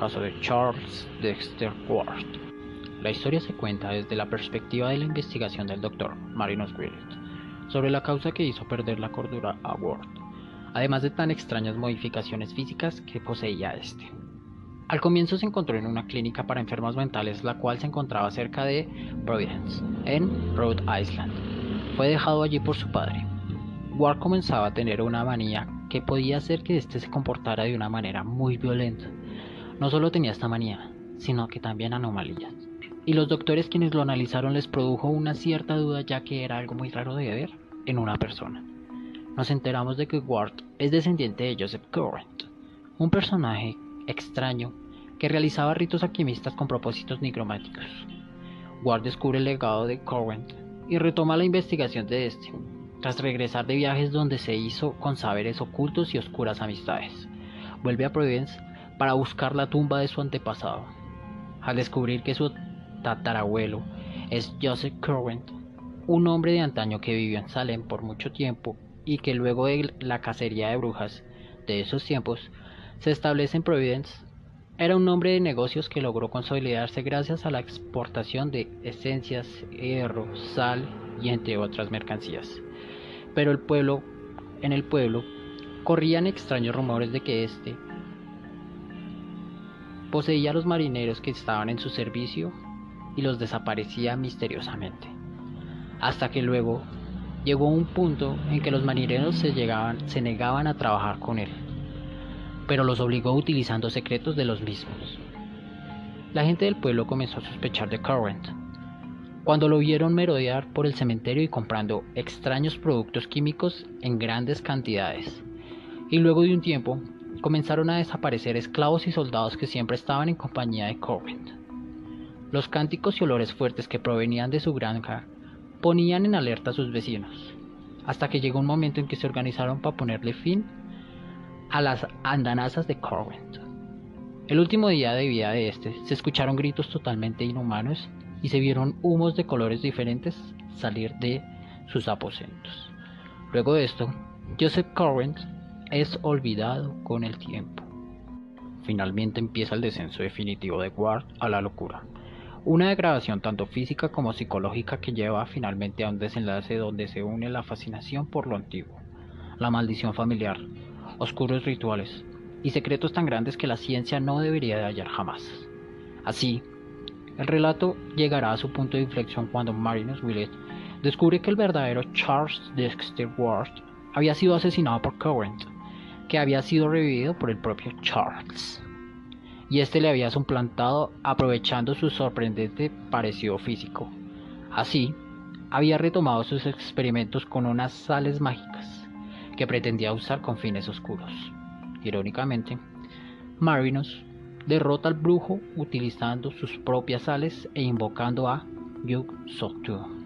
caso de Charles Dexter Ward. La historia se cuenta desde la perspectiva de la investigación del Dr. Marinus Willett sobre la causa que hizo perder la cordura a Ward, además de tan extrañas modificaciones físicas que poseía este. Al comienzo se encontró en una clínica para enfermos mentales, la cual se encontraba cerca de Providence, en Rhode Island. Fue dejado allí por su padre. Ward comenzaba a tener una manía que podía hacer que éste se comportara de una manera muy violenta. No solo tenía esta manía, sino que también anomalías. Y los doctores quienes lo analizaron les produjo una cierta duda ya que era algo muy raro de ver en una persona. Nos enteramos de que Ward es descendiente de Joseph Current, un personaje extraño que realizaba ritos alquimistas con propósitos nigromáticos. Ward descubre el legado de Current y retoma la investigación de este, tras regresar de viajes donde se hizo con saberes ocultos y oscuras amistades. Vuelve a Providence para buscar la tumba de su antepasado. Al descubrir que su tatarabuelo es Joseph Current, un hombre de antaño que vivió en Salem por mucho tiempo y que luego de la cacería de brujas de esos tiempos se establece en Providence, era un hombre de negocios que logró consolidarse gracias a la exportación de esencias, hierro, sal y entre otras mercancías pero el pueblo, en el pueblo, corrían extraños rumores de que éste poseía a los marineros que estaban en su servicio y los desaparecía misteriosamente. Hasta que luego llegó un punto en que los marineros se, negaban a trabajar con él, pero los obligó utilizando secretos de los mismos. La gente del pueblo comenzó a sospechar de Current, cuando lo vieron merodear por el cementerio y comprando extraños productos químicos en grandes cantidades. Y luego de un tiempo, comenzaron a desaparecer esclavos y soldados que siempre estaban en compañía de Corbin. Los cánticos y olores fuertes que provenían de su granja ponían en alerta a sus vecinos, hasta que llegó un momento en que se organizaron para ponerle fin a las andanazas de Corbin. El último día de vida de este, se escucharon gritos totalmente inhumanos y se vieron humos de colores diferentes salir de sus aposentos. Luego de esto, Joseph Current es olvidado con el tiempo. Finalmente empieza el descenso definitivo de Ward a la locura. Una degradación tanto física como psicológica que lleva finalmente a un desenlace donde se une la fascinación por lo antiguo, la maldición familiar, oscuros rituales y secretos tan grandes que la ciencia no debería de hallar jamás. Así, el relato llegará a su punto de inflexión cuando Marinus Willett descubre que el verdadero Charles Dexter Ward había sido asesinado por Current, que había sido revivido por el propio Charles. Y este le había suplantado aprovechando su sorprendente parecido físico. Así, había retomado sus experimentos con unas sales mágicas que pretendía usar con fines oscuros. Irónicamente, Marinus derrota al brujo utilizando sus propias sales e invocando a Yug Sottu.